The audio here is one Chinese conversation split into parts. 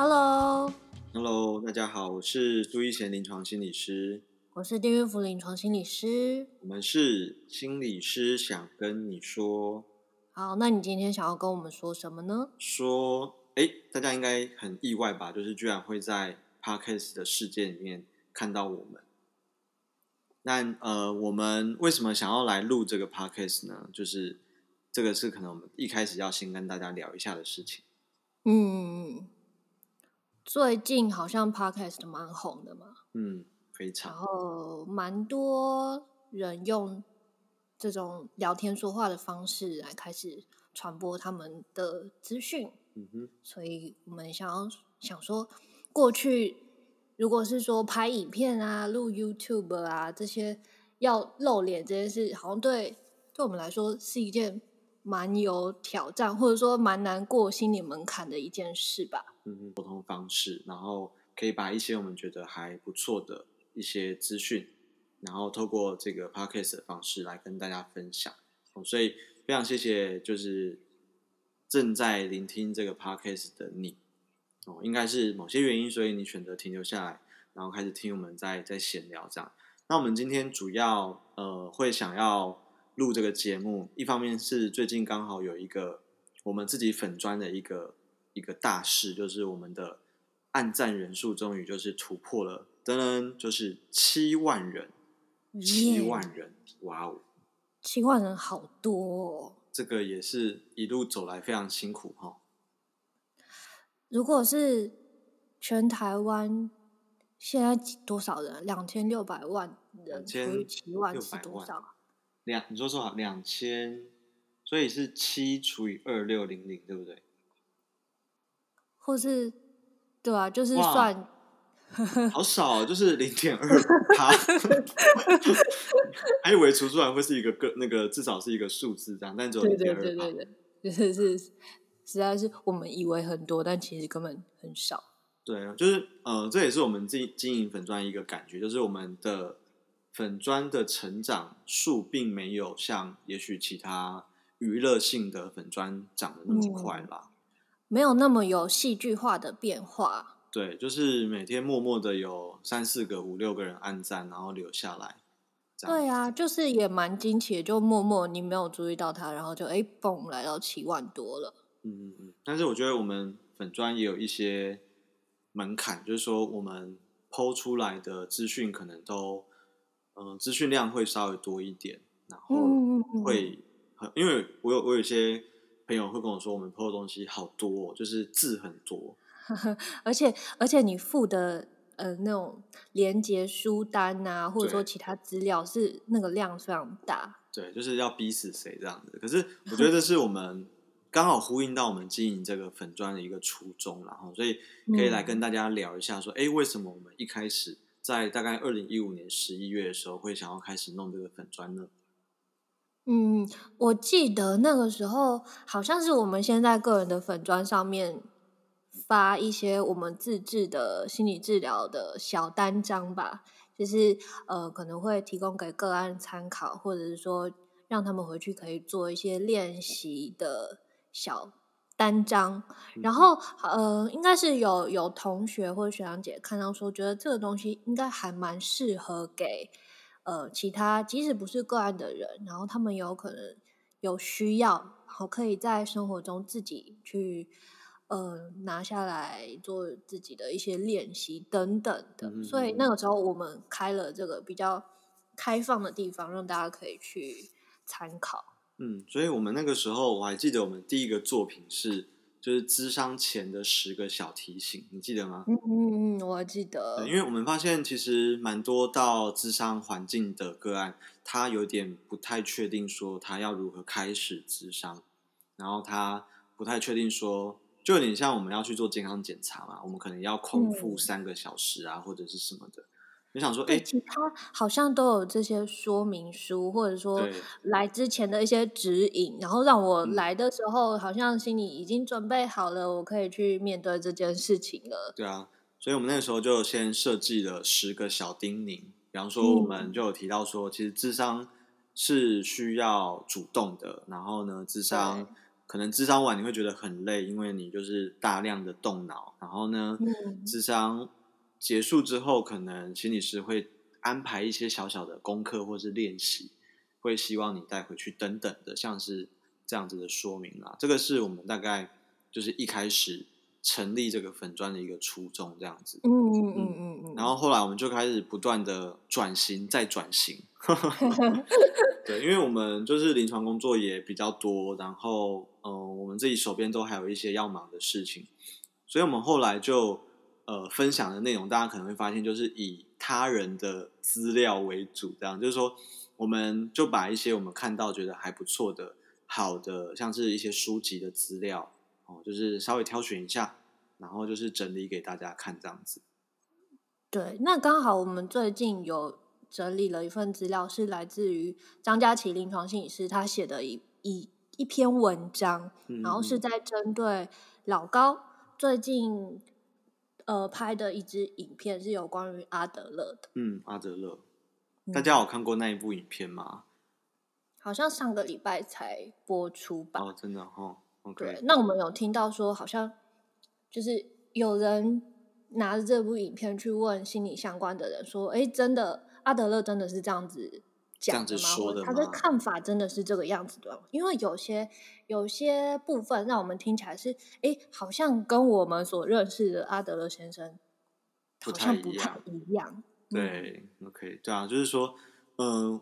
Hello，Hello，大家好，我是朱一贤临床心理师，我是丁玉福临床心理师，我们是心理师，想跟你说。好，那你今天想要跟我们说什么呢？说，哎，大家应该很意外吧？就是居然会在 Podcast 的世界里面看到我们。那呃，我们为什么想要来录这个 Podcast 呢？就是这个是可能我们一开始要先跟大家聊一下的事情。嗯，最近好像 Podcast 蛮红的嘛。嗯，非常。然后蛮多人用这种聊天说话的方式来开始传播他们的资讯。嗯哼。所以我们想要想说，过去。如果是说拍影片啊、录 YouTube 啊这些要露脸这件事，好像对对我们来说是一件蛮有挑战，或者说蛮难过心理门槛的一件事吧。嗯，沟通方式，然后可以把一些我们觉得还不错的一些资讯，然后透过这个 Podcast 的方式来跟大家分享。哦所以非常谢谢，就是正在聆听这个 Podcast 的你。哦，应该是某些原因，所以你选择停留下来，然后开始听我们在在闲聊这样。那我们今天主要呃会想要录这个节目，一方面是最近刚好有一个我们自己粉砖的一个一个大事，就是我们的按赞人数终于就是突破了，噔噔，就是七万人，七万人哇哦，七万人好多哦，这个也是一路走来非常辛苦哈。如果是全台湾现在多少人？两千六百万人除以七万是多少？两，你说说好，两千，所以是七除以二六零零，对不对？或是，对啊，就是算，好少，就是零点二趴，还以为除出来会是一个个那个至少是一个数字这样，但只有零点二趴，对对对对，就是是。实在是我们以为很多，但其实根本很少。对啊，就是呃，这也是我们自己经营粉砖一个感觉，就是我们的粉砖的成长数并没有像也许其他娱乐性的粉砖长得那么快吧，嗯，没有那么有戏剧化的变化。对，就是每天默默的有三四个、五六个人按赞，然后留下来。对啊，就是也蛮惊奇的，就默默你没有注意到他，然后就哎嘣来到七万多了。嗯嗯嗯，但是我觉得我们粉砖也有一些门槛，就是说我们 PO 出来的资讯可能都，嗯、呃，资讯量会稍微多一点，然后会很，因为我有我有些朋友会跟我说，我们 PO 的东西好多，哦就是字很多，而且而且你附的呃那种连接书单啊，或者说其他资料是那个量非常大，对，就是要逼死谁这样子。可是我觉得这是我们。刚好呼应到我们经营这个粉砖的一个初衷，然后所以可以来跟大家聊一下，说，哎、嗯，为什么我们一开始在大概二零一五年十一月的时候会想要开始弄这个粉砖呢？嗯，我记得那个时候好像是我们先在个人的粉砖上面发一些我们自制的心理治疗的小单张吧，就是呃可能会提供给个案参考，或者是说让他们回去可以做一些练习的。小单张，然后呃，应该是有有同学或者学长姐看到说，觉得这个东西应该还蛮适合给呃其他即使不是个案的人，然后他们有可能有需要，然后可以在生活中自己去呃拿下来做自己的一些练习等等的。嗯、所以那个时候我们开了这个比较开放的地方，让大家可以去参考。嗯，所以我们那个时候我还记得，我们第一个作品是就是咨商前的十个小提醒，你记得吗？嗯嗯嗯，我还记得。因为我们发现其实蛮多到咨商环境的个案，他有点不太确定说他要如何开始咨商，然后他不太确定说，就有点像我们要去做健康检查嘛，我们可能要空腹三个小时啊，嗯、或者是什么的。你想说，哎，其他好像都有这些说明书，或者说来之前的一些指引，然后让我来的时候，好像心里已经准备好了，我可以去面对这件事情了。对啊，所以我们那个时候就先设计了十个小叮咛，比方说，我们就有提到说，其实智商是需要主动的，然后呢，智商可能智商完你会觉得很累，因为你就是大量的动脑。然后呢，嗯，咨商结束之后，可能心理师会安排一些小小的功课或是练习，会希望你带回去等等的，像是这样子的说明啦。这个是我们大概就是一开始成立这个粉砖的一个初衷，这样子。嗯嗯嗯嗯嗯。然后后来我们就开始不断的转型，再转型。对，因为我们就是临床工作也比较多，然后嗯、呃，我们自己手边都还有一些要忙的事情，所以我们后来就呃分享的内容，大家可能会发现就是以他人的资料为主，这样就是说，我们就把一些我们看到觉得还不错的、好的，像是一些书籍的资料哦，就是稍微挑选一下，然后就是整理给大家看这样子。对，那刚好我们最近有。整理了一份资料，是来自于张佳琪临床心理师他写的一一一篇文章，嗯，然后是在针对老高最近呃拍的一支影片，是有关于阿德勒的。嗯，阿德勒，大家有看过那一部影片吗？嗯，好像上个礼拜才播出吧。哦，真的哦。对，那我们有听到说，好像就是有人拿着这部影片去问心理相关的人，说：“哎，真的。”阿德勒真的是这样子讲的吗？说的吗？他的看法真的是这个样子的？因为有些有些部分让我们听起来是，哎，好像跟我们所认识的阿德勒先生好像不太一样。对、嗯、，OK，对啊，就是说，嗯、呃，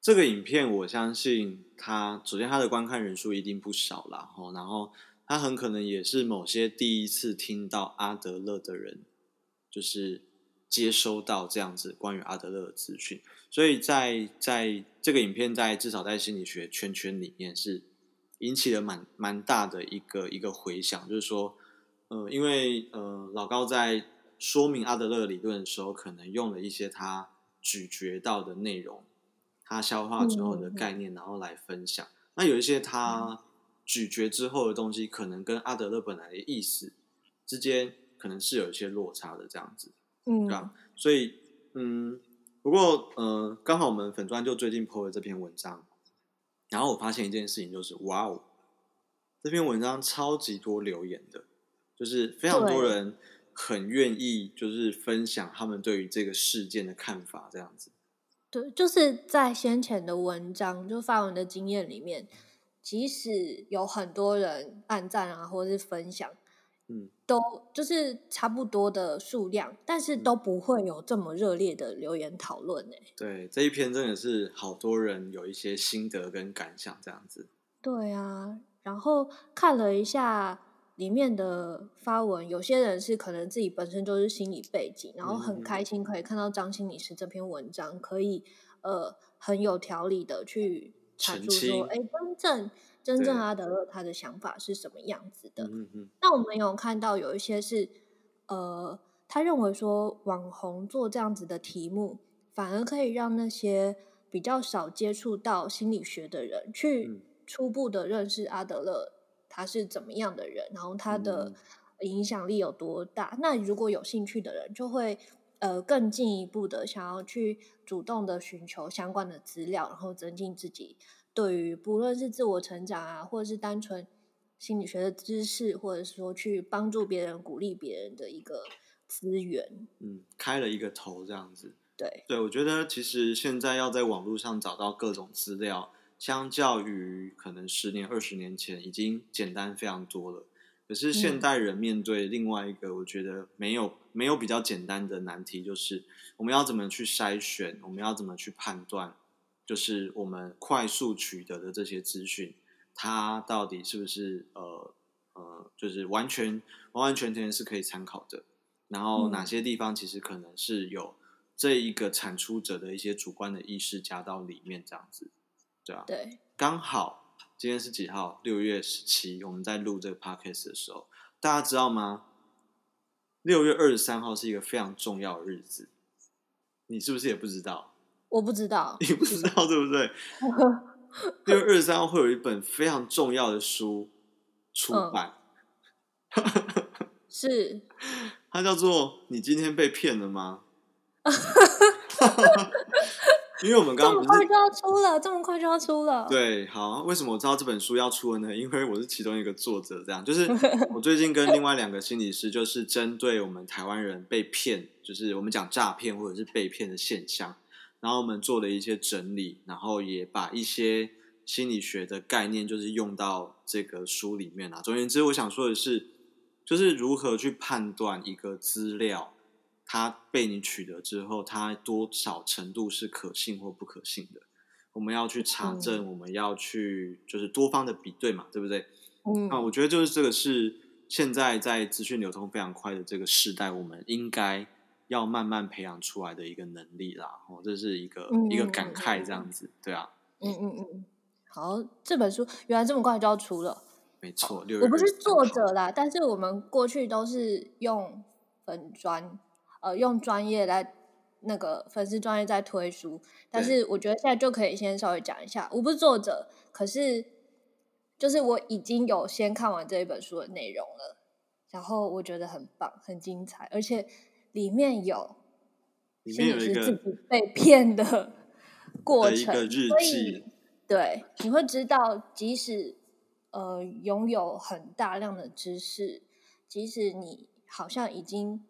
这个影片我相信他首先他的观看人数一定不少啦，然后他很可能也是某些第一次听到阿德勒的人，就是。接收到这样子关于阿德勒的资讯，所以在在这个影片在至少在心理学圈圈里面是引起了蛮蛮大的一个一个回响，就是说，呃，因为呃老高在说明阿德勒理论的时候，可能用了一些他咀嚼到的内容，他消化之后的概念，然后来分享。嗯、那有一些他咀嚼之后的东西，可能跟阿德勒本来的意思之间，可能是有一些落差的这样子。嗯，对吧？所以，嗯，不过，呃，刚好我们粉砖就最近 po 了这篇文章，然后我发现一件事情，就是哇哦，这篇文章超级多留言的，就是非常多人很愿意，就是分享他们对于这个事件的看法，这样子。对，就是在先前的文章就发文的经验里面，即使有很多人按赞啊，或者是分享。嗯，都就是差不多的数量，但是都不会有这么热烈的留言讨论诶。对，这一篇真的是好多人有一些心得跟感想这样子。对啊，然后看了一下里面的发文，有些人是可能自己本身就是心理背景，然后很开心可以看到张心理师这篇文章，可以呃很有条理的去阐述说，哎，真正。真正阿德勒他的想法是什么样子的？那我们有看到有一些是，呃，他认为说网红做这样子的题目，反而可以让那些比较少接触到心理学的人，去初步的认识阿德勒他是怎么样的人，然后他的影响力有多大。嗯。那如果有兴趣的人，就会呃更进一步的想要去主动的寻求相关的资料，然后增进自己。对于不论是自我成长啊，或者是单纯心理学的知识，或者说去帮助别人、鼓励别人的一个资源，嗯，开了一个头这样子。对，对，我觉得其实现在要在网络上找到各种资料，相较于可能十年、二十年前，已经简单非常多了。可是现代人面对另外一个，我觉得没有没有比较简单的难题，就是我们要怎么去筛选，我们要怎么去判断。就是我们快速取得的这些资讯，它到底是不是呃呃，就是完全完完全全是可以参考的？然后哪些地方其实可能是有这一个产出者的一些主观的意识加到里面，这样子，对啊，对，刚好今天是几号？六月十七，我们在录这个 podcast 的时候，大家知道吗？六月二十三号是一个非常重要的日子，你是不是也不知道？我不知道，你不知道对不对？六月二十三号会有一本非常重要的书出版，嗯、是它叫做《你今天被骗了吗？》因为我们刚刚这么快就要出了，这么快就要出了。对，好，为什么我知道这本书要出了呢？因为我是其中一个作者，这样就是我最近跟另外两个心理师，就是针对我们台湾人被骗，就是我们讲诈骗或者是被骗的现象，然后我们做了一些整理，然后也把一些心理学的概念，就是用到这个书里面啊。总而言之，我想说的是，就是如何去判断一个资料。它被你取得之后，它多少程度是可信或不可信的？我们要去查证，嗯、我们要去就是多方的比对嘛，对不对？嗯，那我觉得就是这个是现在在资讯流通非常快的这个时代，我们应该要慢慢培养出来的一个能力啦。哦，这是一个、嗯、一个感慨，这样子，对啊。嗯嗯嗯。好，这本书原来这么快就要出了，没错。我不是作者啦，但是我们过去都是用粉专。呃，用专业来那个粉丝专业在推书，但是我觉得现在就可以先稍微讲一下。我不是作者，可是就是我已经有先看完这一本书的内容了，然后我觉得很棒，很精彩，而且里面有心理师自己被骗的过程，的一个日记。对，你会知道，即使呃拥有很大量的知识，即使你好像已经。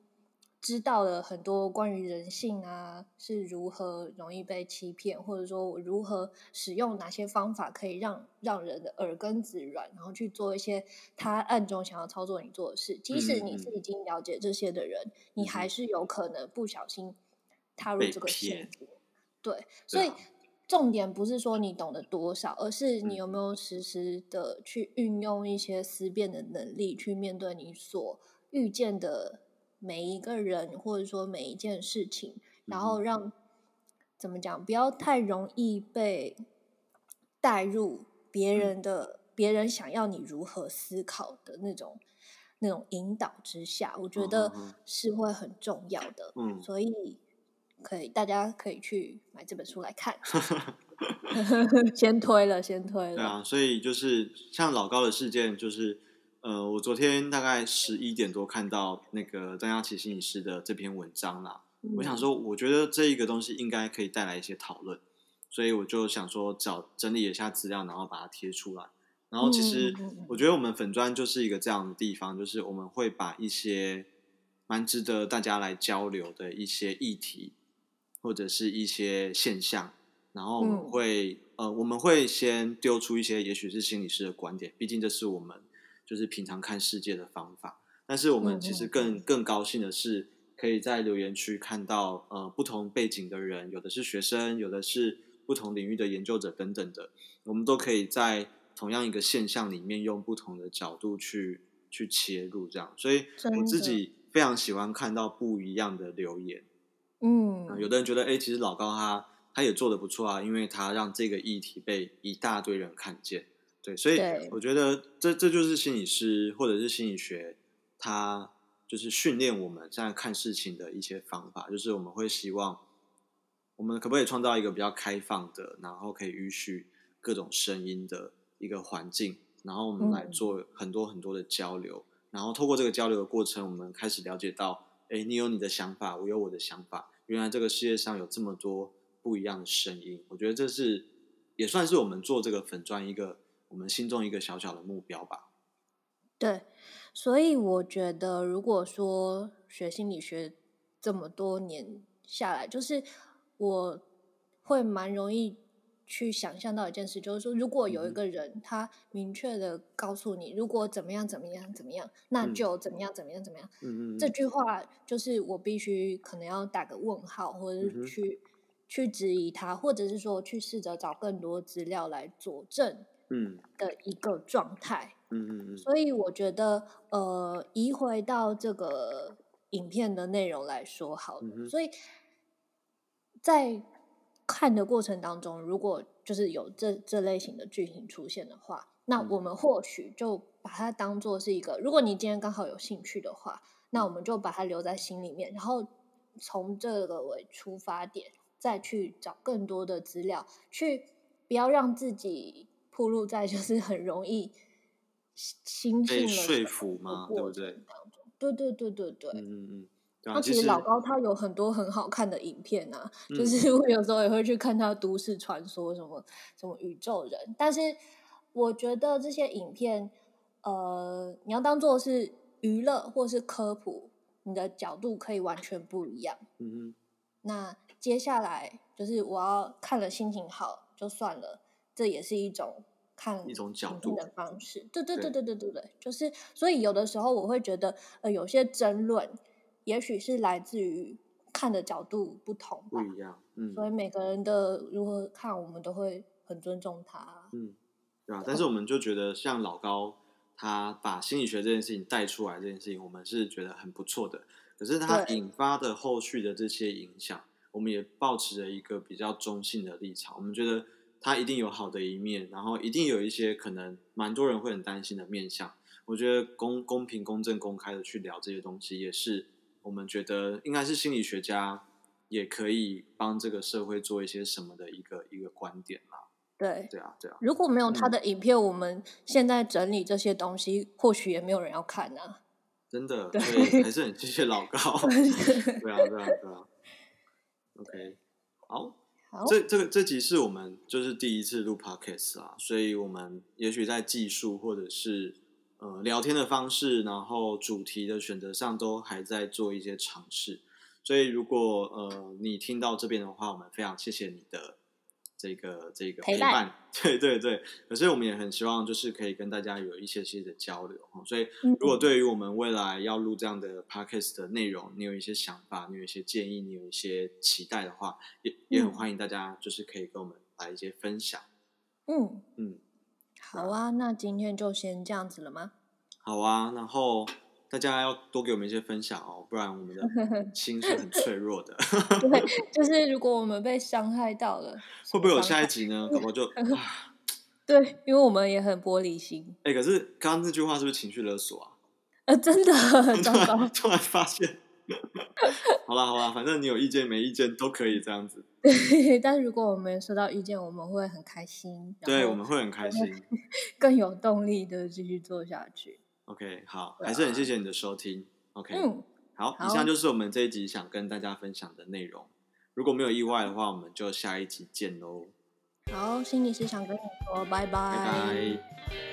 知道了很多关于人性啊，是如何容易被欺骗，或者说我如何使用哪些方法可以让让人的耳根子软，然后去做一些他暗中想要操作你做的事。即使你是已经了解这些的人，嗯、你还是有可能不小心踏入这个陷阱。对，所以重点不是说你懂得多少，而是你有没有实时的去运用一些思辨的能力，去面对你所遇见的。每一个人，或者说每一件事情，然后让、嗯、怎么讲，不要太容易被带入别人的、嗯、别人想要你如何思考的那种那种引导之下，我觉得是会很重要的。嗯，所以可以大家可以去买这本书来看。先推了，先推了。对啊，所以就是像老高的事件，就是。呃，我昨天大概十一点多看到那个张佳琪心理师的这篇文章啦。嗯、我想说，我觉得这一个东西应该可以带来一些讨论，所以我就想说找整理一下资料，然后把它贴出来。然后其实我觉得我们粉砖就是一个这样的地方，就是我们会把一些蛮值得大家来交流的一些议题，或者是一些现象，然后我们会、嗯、呃，我们会先丢出一些也许是心理师的观点，毕竟这是我们。就是平常看世界的方法，但是我们其实更更高兴的是，可以在留言区看到呃不同背景的人，有的是学生，有的是不同领域的研究者等等的，我们都可以在同样一个现象里面用不同的角度去去切入，这样，所以我自己非常喜欢看到不一样的留言。嗯，有的人觉得，哎，其实老高他他也做的不错啊，因为他让这个议题被一大堆人看见。对，所以我觉得这这就是心理师或者是心理学，它就是训练我们现在看事情的一些方法。就是我们会希望，我们可不可以创造一个比较开放的，然后可以允许各种声音的一个环境，然后我们来做很多很多的交流，嗯、然后透过这个交流的过程，我们开始了解到，哎，你有你的想法，我有我的想法，原来这个世界上有这么多不一样的声音。我觉得这是也算是我们做这个粉砖一个。我们心中一个小小的目标吧。对，所以我觉得，如果说学心理学这么多年下来，就是我会蛮容易去想象到一件事，就是说，如果有一个人他明确的告诉你，如果怎么样怎么样怎么样，那就怎么样怎么样怎么样。嗯嗯。这句话就是我必须可能要打个问号，或者是去去质疑他，或者是说去试着找更多资料来佐证。嗯。的一个状态，嗯嗯嗯，所以我觉得，呃，移回到这个影片的内容来说好了，所以在看的过程当中，如果就是有这这类型的剧情出现的话，那我们或许就把它当做是一个，如果你今天刚好有兴趣的话，那我们就把它留在心里面，然后从这个为出发点，再去找更多的资料，去不要让自己。暴露在就是很容易心性被说服嘛，对不对？对对对对对，嗯嗯嗯，对啊，那其实老高他有很多很好看的影片啊，嗯、就是 我有时候也会去看他都市传说什么什么宇宙人，但是我觉得这些影片，呃，你要当做是娱乐或是科普，你的角度可以完全不一样。嗯哼，那接下来就是我要看了心情好就算了，这也是一种看一种角度的方式。对对对对对对对，就是所以有的时候我会觉得，呃，有些争论。也许是来自于看的角度不同，不一样，嗯，所以每个人的如何看，我们都会很尊重他，嗯，对啊。但是我们就觉得，像老高他把心理学这件事情带出来，这件事情我们是觉得很不错的。可是他引发的后续的这些影响，我们也保持着一个比较中性的立场。我们觉得他一定有好的一面，然后一定有一些可能蛮多人会很担心的面向。我觉得公公平、公正、公开的去聊这些东西，也是。我们觉得应该是心理学家也可以帮这个社会做一些什么的一个一个观点啦。对，对啊，对啊。如果没有他的影片，嗯、我们现在整理这些东西，或许也没有人要看呢、啊。真的，对，还是 很谢谢老高。对啊，对啊，对啊。OK，好，这这个这集是我们就是第一次录 Podcast 啊，所以我们也许在技术或者是。呃，聊天的方式，然后主题的选择上都还在做一些尝试，所以如果呃你听到这边的话，我们非常谢谢你的这个这个陪伴，陪 伴对对对。可是我们也很希望就是可以跟大家有一些些的交流，所以如果对于我们未来要录这样的 podcast 的内容，你有一些想法，你有一些建议，你有一些期待的话，也也很欢迎大家就是可以跟我们来一些分享。嗯嗯。嗯好啊，那今天就先这样子了吗？好啊，然后大家要多给我们一些分享哦，不然我们的 心是很脆弱的。对，就是如果我们被伤害到了，会不会有下一集呢？搞不好就 对，因为我们也很玻璃心。哎，可是刚刚这句话是不是情绪勒索啊？呃，真的，突然突然发现。好啦好啦，反正你有意见没意见都可以这样子。对，但是如果我们收到意见，我们会很开心。对，我们会很开心，更有动力的继续做下去。OK，好，还是很谢谢你的收听。OK，嗯，好，以上就是我们这一集想跟大家分享的内容。如果没有意外的话，我们就下一集见喽。好，心理师想跟你说拜拜。拜拜。